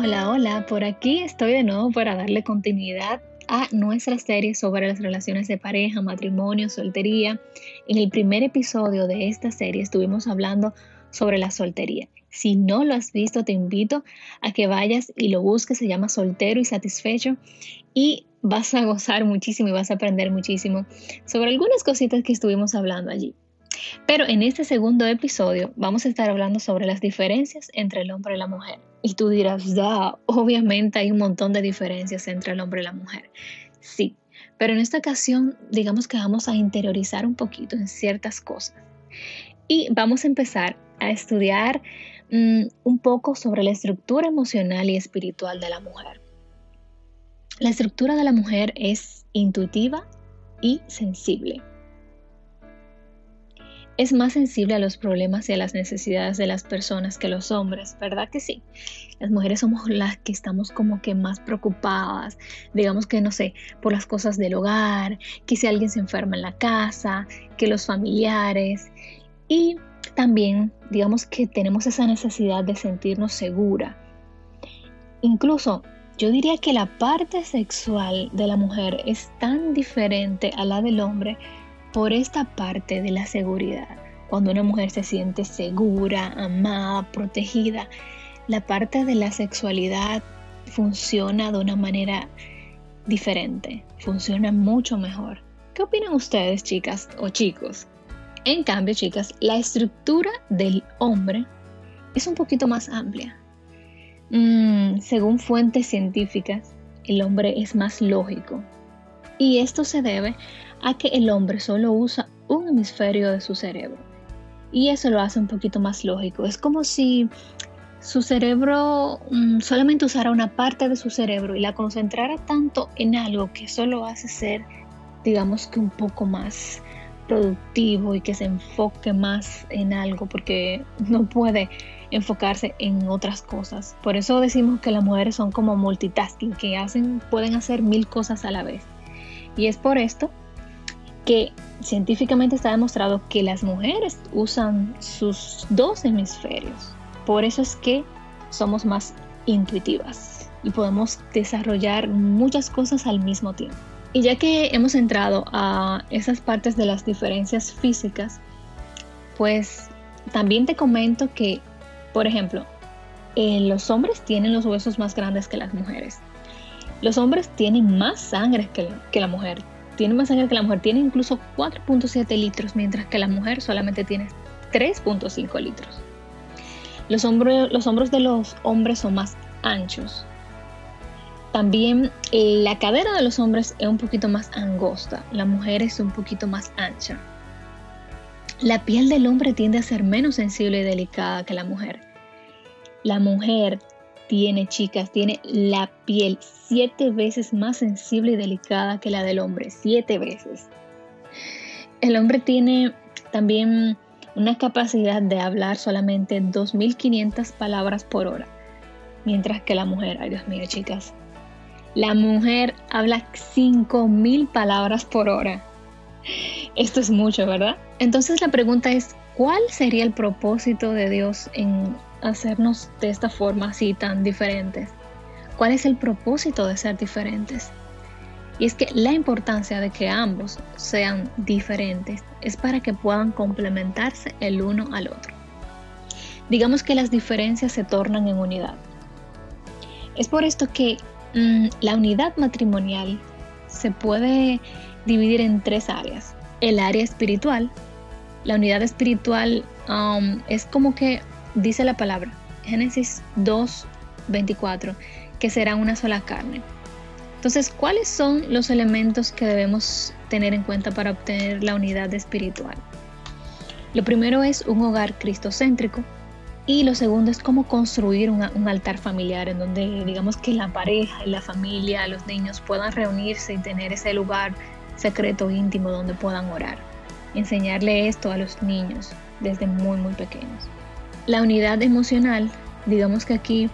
Hola, hola, por aquí estoy de nuevo para darle continuidad a nuestra serie sobre las relaciones de pareja, matrimonio, soltería. En el primer episodio de esta serie estuvimos hablando sobre la soltería. Si no lo has visto, te invito a que vayas y lo busques, se llama Soltero y Satisfecho y vas a gozar muchísimo y vas a aprender muchísimo sobre algunas cositas que estuvimos hablando allí. Pero en este segundo episodio vamos a estar hablando sobre las diferencias entre el hombre y la mujer. Y tú dirás, da, obviamente hay un montón de diferencias entre el hombre y la mujer. Sí, pero en esta ocasión digamos que vamos a interiorizar un poquito en ciertas cosas. Y vamos a empezar a estudiar mm, un poco sobre la estructura emocional y espiritual de la mujer. La estructura de la mujer es intuitiva y sensible es más sensible a los problemas y a las necesidades de las personas que los hombres, ¿verdad que sí? Las mujeres somos las que estamos como que más preocupadas, digamos que no sé, por las cosas del hogar, que si alguien se enferma en la casa, que los familiares y también digamos que tenemos esa necesidad de sentirnos segura. Incluso yo diría que la parte sexual de la mujer es tan diferente a la del hombre por esta parte de la seguridad. Cuando una mujer se siente segura, amada, protegida, la parte de la sexualidad funciona de una manera diferente, funciona mucho mejor. ¿Qué opinan ustedes, chicas o chicos? En cambio, chicas, la estructura del hombre es un poquito más amplia. Mm, según fuentes científicas, el hombre es más lógico. Y esto se debe a que el hombre solo usa un hemisferio de su cerebro. Y eso lo hace un poquito más lógico. Es como si su cerebro mm, solamente usara una parte de su cerebro y la concentrara tanto en algo que solo hace ser, digamos que un poco más productivo y que se enfoque más en algo porque no puede enfocarse en otras cosas. Por eso decimos que las mujeres son como multitasking, que hacen, pueden hacer mil cosas a la vez. Y es por esto que científicamente está demostrado que las mujeres usan sus dos hemisferios. Por eso es que somos más intuitivas y podemos desarrollar muchas cosas al mismo tiempo. Y ya que hemos entrado a esas partes de las diferencias físicas, pues también te comento que, por ejemplo, eh, los hombres tienen los huesos más grandes que las mujeres. Los hombres tienen más sangre que la mujer tiene más sangre que la mujer, tiene incluso 4.7 litros, mientras que la mujer solamente tiene 3.5 litros. Los, los hombros de los hombres son más anchos. También eh, la cadera de los hombres es un poquito más angosta, la mujer es un poquito más ancha. La piel del hombre tiende a ser menos sensible y delicada que la mujer. La mujer tiene, chicas, tiene la piel siete veces más sensible y delicada que la del hombre, siete veces. El hombre tiene también una capacidad de hablar solamente 2.500 palabras por hora, mientras que la mujer, ay Dios mío, chicas, la mujer habla 5.000 palabras por hora. Esto es mucho, ¿verdad? Entonces la pregunta es, ¿cuál sería el propósito de Dios en hacernos de esta forma así tan diferentes? ¿Cuál es el propósito de ser diferentes? Y es que la importancia de que ambos sean diferentes es para que puedan complementarse el uno al otro. Digamos que las diferencias se tornan en unidad. Es por esto que mm, la unidad matrimonial se puede dividir en tres áreas. El área espiritual. La unidad espiritual um, es como que dice la palabra, Génesis 2, 24, que será una sola carne. Entonces, ¿cuáles son los elementos que debemos tener en cuenta para obtener la unidad espiritual? Lo primero es un hogar cristocéntrico y lo segundo es cómo construir un, altar familiar en donde digamos que la pareja la familia, los niños puedan reunirse y tener ese lugar secreto íntimo donde puedan orar. Enseñarle esto a los niños desde muy muy pequeños. La unidad emocional, digamos que aquí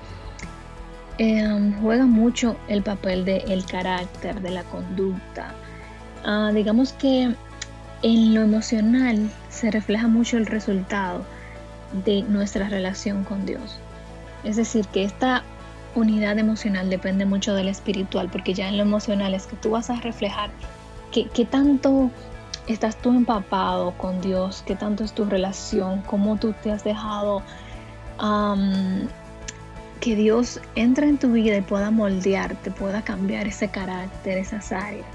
em, juega mucho el papel del carácter, de la conducta. Ah, digamos que en lo emocional se refleja mucho el resultado de nuestra relación con Dios. Es decir, que esta unidad emocional depende mucho del espiritual, porque ya en lo emocional es que tú vas a reflejar qué tanto estás tú empapado con Dios, qué tanto es tu relación, cómo tú te has dejado que Dios entre en tu vida y pueda moldearte, pueda cambiar ese carácter, esas áreas.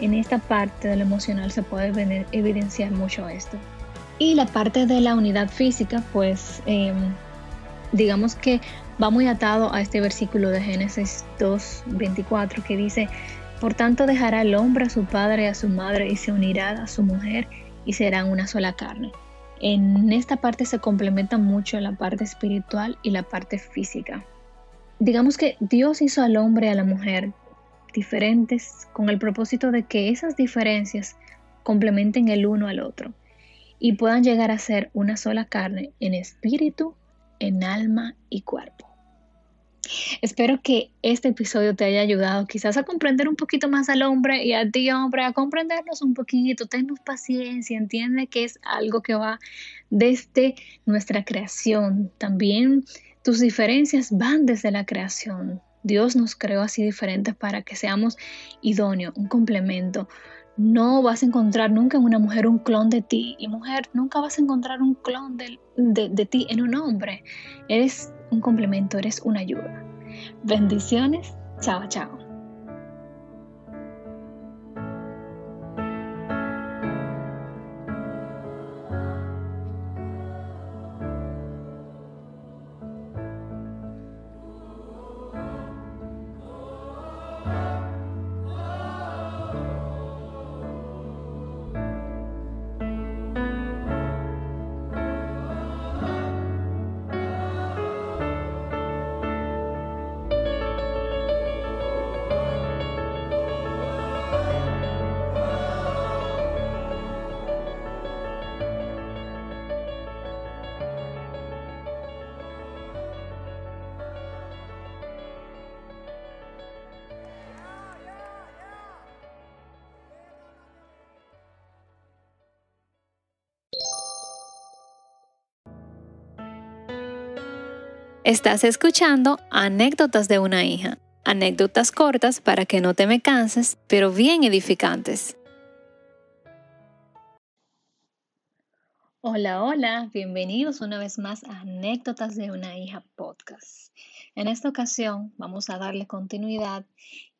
En esta parte del emocional se puede evidenciar mucho esto. Y la parte de la unidad física, pues em, digamos que va muy atado a este versículo de Génesis 2.24 que dice, por tanto dejará el hombre a su padre y a su madre y se unirá a su mujer y serán una sola carne. En esta parte se complementa mucho la parte espiritual y la parte física. Digamos que Dios hizo al hombre y a la mujer diferentes con el propósito de que esas diferencias complementen el uno al otro y puedan llegar a ser una sola carne en espíritu, en alma y cuerpo. Espero que este episodio te haya ayudado quizás a comprender un poquito más al hombre y a ti hombre, a comprendernos un poquito, tennos paciencia, entiende que es algo que va desde nuestra creación. También tus diferencias van desde la creación. Dios nos creó así diferentes para que seamos idóneos, un complemento. No vas a encontrar nunca en una mujer un clon de ti y mujer, nunca vas a encontrar un clon de, de ti en un hombre. Eres un complemento, eres una ayuda. Bendiciones. Chao, chao. Estás escuchando Anécdotas de una hija. Anécdotas cortas para que no te me canses, pero bien edificantes. Hola, hola, bienvenidos una vez más a Anécdotas de una hija podcast. En esta ocasión vamos a darle continuidad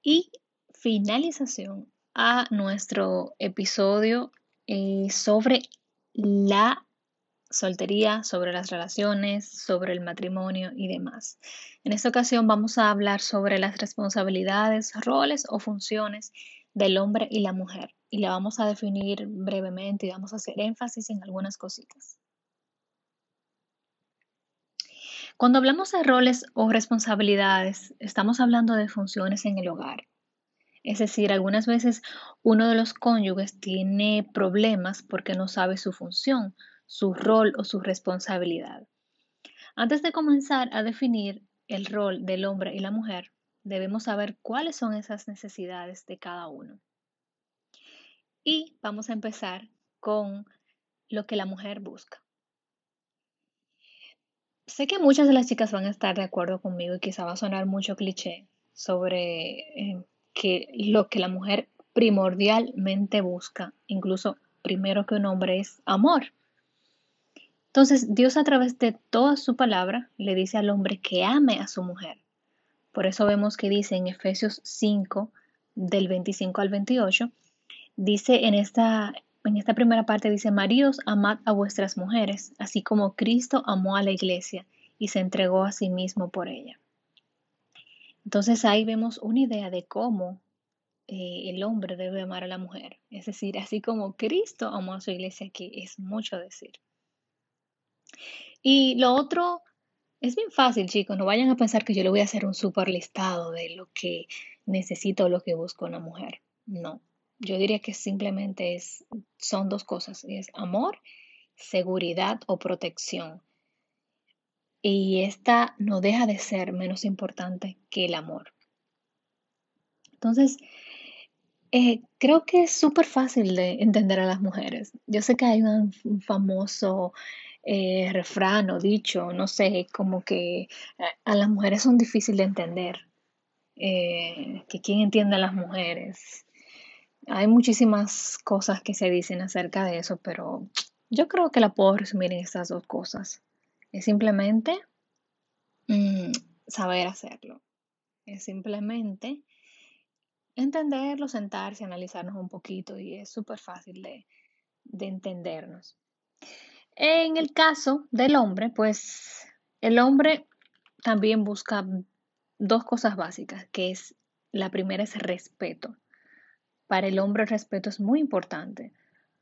y finalización a nuestro episodio eh, sobre la soltería, sobre las relaciones, sobre el matrimonio y demás. En esta ocasión vamos a hablar sobre las responsabilidades, roles o funciones del hombre y la mujer y la vamos a definir brevemente y vamos a hacer énfasis en algunas cositas. Cuando hablamos de roles o responsabilidades, estamos hablando de funciones en el hogar. Es decir, algunas veces uno de los cónyuges tiene problemas porque no sabe su función su rol o su responsabilidad. Antes de comenzar a definir el rol del hombre y la mujer, debemos saber cuáles son esas necesidades de cada uno. Y vamos a empezar con lo que la mujer busca. Sé que muchas de las chicas van a estar de acuerdo conmigo y quizá va a sonar mucho cliché sobre eh, que lo que la mujer primordialmente busca, incluso primero que un hombre, es amor. Entonces Dios a través de toda su palabra le dice al hombre que ame a su mujer. Por eso vemos que dice en Efesios 5, del 25 al 28, dice en esta, en esta primera parte, dice, Maridos, amad a vuestras mujeres, así como Cristo amó a la iglesia y se entregó a sí mismo por ella. Entonces ahí vemos una idea de cómo eh, el hombre debe amar a la mujer. Es decir, así como Cristo amó a su iglesia, que es mucho decir. Y lo otro es bien fácil, chicos. No vayan a pensar que yo le voy a hacer un super listado de lo que necesito o lo que busco una mujer. No. Yo diría que simplemente es, son dos cosas. Es amor, seguridad o protección. Y esta no deja de ser menos importante que el amor. Entonces, eh, creo que es súper fácil de entender a las mujeres. Yo sé que hay un famoso eh, refrán o dicho, no sé, como que a las mujeres son difíciles de entender, eh, que quién entiende a las mujeres. Hay muchísimas cosas que se dicen acerca de eso, pero yo creo que la puedo resumir en estas dos cosas. Es simplemente mm, saber hacerlo. Es simplemente entenderlo, sentarse, analizarnos un poquito y es súper fácil de, de entendernos. En el caso del hombre, pues el hombre también busca dos cosas básicas, que es la primera es respeto. Para el hombre el respeto es muy importante.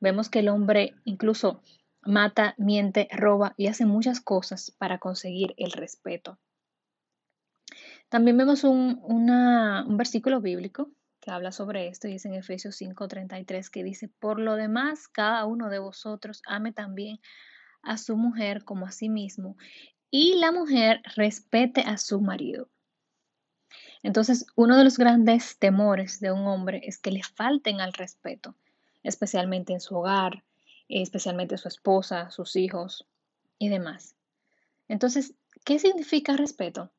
Vemos que el hombre incluso mata, miente, roba y hace muchas cosas para conseguir el respeto. También vemos un, un versículo bíblico que habla sobre esto y es en Efesios 5:33 que dice, por lo demás, cada uno de vosotros ame también a su mujer como a sí mismo y la mujer respete a su marido. Entonces, uno de los grandes temores de un hombre es que le falten al respeto, especialmente en su hogar, especialmente su esposa, sus hijos y demás. Entonces, ¿qué significa respeto?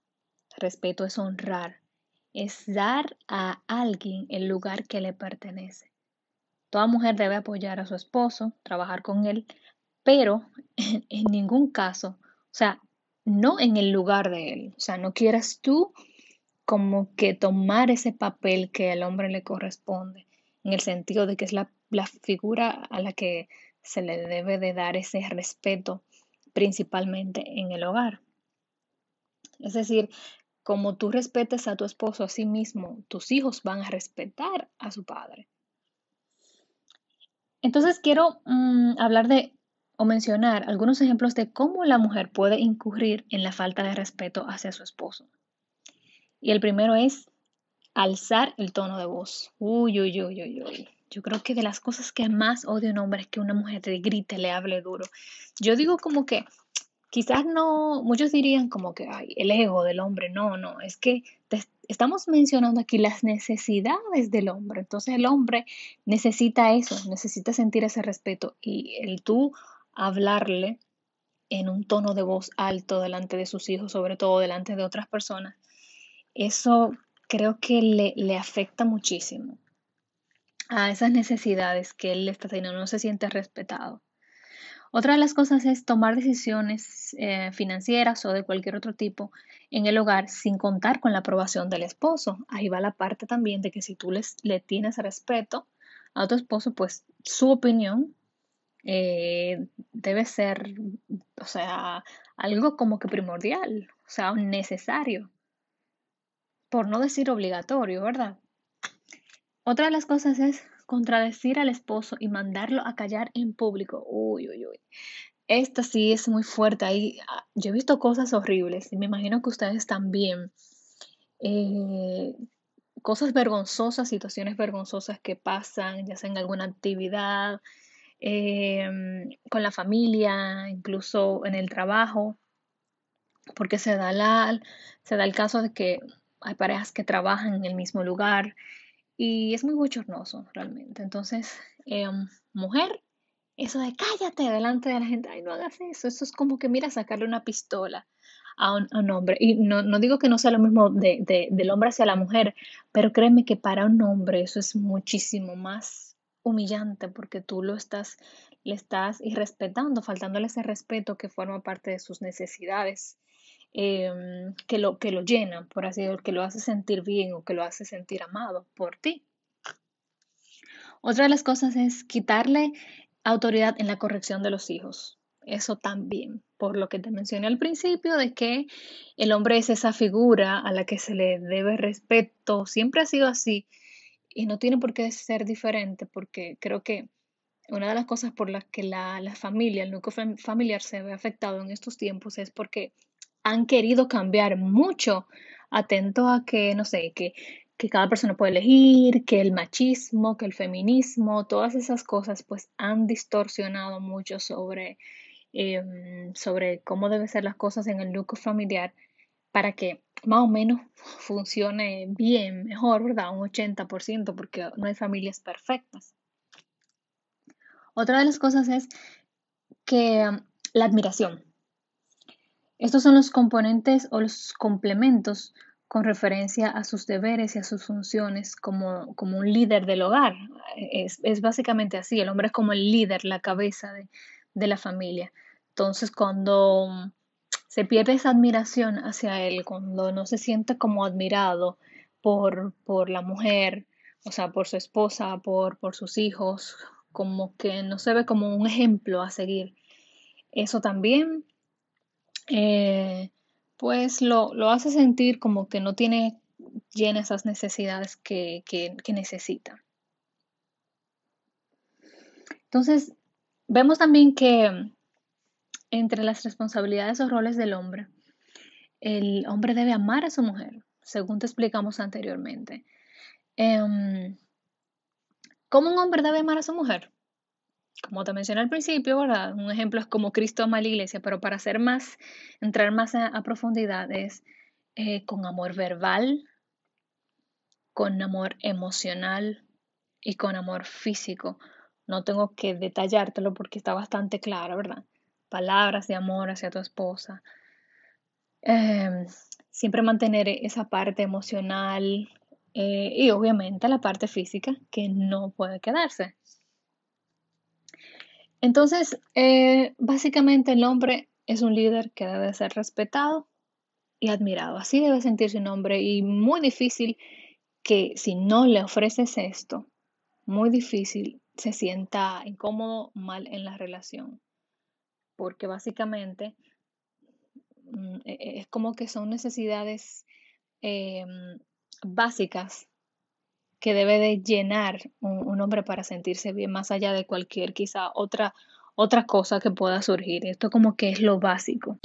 Respeto es honrar, es dar a alguien el lugar que le pertenece. Toda mujer debe apoyar a su esposo, trabajar con él, pero en, ningún caso, o sea, no en el lugar de él. O sea, no quieras tú como que tomar ese papel que al hombre le corresponde, en el sentido de que es la, la figura a la que se le debe de dar ese respeto principalmente en el hogar. Es decir, como tú respetes a tu esposo a sí mismo, tus hijos van a respetar a su padre. Entonces quiero mm, hablar de o mencionar algunos ejemplos de cómo la mujer puede incurrir en la falta de respeto hacia su esposo. Y el primero es alzar el tono de voz. Uy, uy, uy, uy, uy. Yo creo que de las cosas que más odio un hombre es que una mujer te grite, le hable duro. Yo digo como que quizás no, muchos dirían como que ay, el ego del hombre, no, no, es que estamos mencionando aquí las necesidades del hombre, entonces el hombre necesita eso, necesita sentir ese respeto y el tú hablarle en un tono de voz alto delante de sus hijos, sobre todo delante de otras personas, eso creo que le, le afecta muchísimo a esas necesidades que él está teniendo, no se siente respetado. Otra de las cosas es tomar decisiones eh, financieras o de cualquier otro tipo en el hogar sin contar con la aprobación del esposo. Ahí va la parte también de que si tú les, le tienes respeto a tu esposo, pues su opinión eh, debe ser, o sea, algo como que primordial, o sea, necesario, por no decir obligatorio, ¿verdad? Otra de las cosas es contradecir al esposo y mandarlo a callar en público. Uy, uy, uy. Esta sí es muy fuerte. Ahí, ah, yo he visto cosas horribles y me imagino que ustedes también. Eh, cosas vergonzosas, situaciones vergonzosas que pasan, ya sea en alguna actividad, em, con la familia, incluso en el trabajo, porque se da, la, se da el caso de que hay parejas que trabajan en el mismo lugar y es muy bochornoso realmente. Entonces, em, mujer, eso de cállate delante de la gente, ay, no hagas eso. Eso es como que, mira, sacarle una pistola a un, hombre. Y no, no, digo que no sea lo mismo de, de, del hombre hacia la mujer, pero créeme que para un hombre eso es muchísimo más humillante porque tú lo estás, le estás irrespetando, faltándole ese respeto que forma parte de sus necesidades Em, que, lo, que lo llena, por así decirlo, que lo hace sentir bien o que lo hace sentir amado por ti. Otra de las cosas es quitarle autoridad en la corrección de los hijos. Eso también, por lo que te mencioné al principio, de que el hombre es esa figura a la que se le debe respeto, siempre ha sido así y no tiene por qué ser diferente, porque creo que una de las cosas por las que la, la familia, el núcleo familiar se ve afectado en estos tiempos es porque han querido cambiar mucho, atento a que, no sé, que, que cada persona puede elegir, que el machismo, que el feminismo, todas esas cosas pues han distorsionado mucho sobre, em, sobre cómo deben ser las cosas en el núcleo familiar para que más o menos funcione bien, mejor, ¿verdad? Un 80%, porque no hay familias perfectas. Otra de las cosas es que La admiración. Estos son los componentes o los complementos con referencia a sus deberes y a sus funciones como, como un líder del hogar. Es, es, básicamente así, el hombre es como el líder, la cabeza de, de la familia. Entonces, cuando se pierde esa admiración hacia él, cuando no se siente como admirado por, por la mujer, o sea, por su esposa, por, por sus hijos, como que no se ve como un ejemplo a seguir. Eso también, eh, pues lo, lo, hace sentir como que no tiene llena esas necesidades que, que, necesita. Entonces, vemos también que entre las responsabilidades o roles del hombre, el hombre debe amar a su mujer, según te explicamos anteriormente. Em, ¿Cómo un hombre debe amar a su mujer? Como te mencioné al principio, ¿verdad? Un ejemplo es como Cristo ama a la iglesia, pero para hacer más, entrar más a, profundidad es eh, con amor verbal, con amor emocional y con amor físico. No tengo que detallártelo porque está bastante claro, ¿verdad? Palabras de amor hacia tu esposa. Em, siempre mantener esa parte emocional, eh, y obviamente la parte física que no puede quedarse. Entonces, eh, básicamente el hombre es un líder que debe ser respetado y admirado. Así debe sentirse un hombre y muy difícil que si no le ofreces esto, muy difícil se sienta incómodo, mal en la relación. Porque básicamente mm, e, e, es como que son necesidades em, básicas que debe de llenar un, hombre para sentirse bien, más allá de cualquier quizá otra, otra cosa que pueda surgir. Esto como que es lo básico.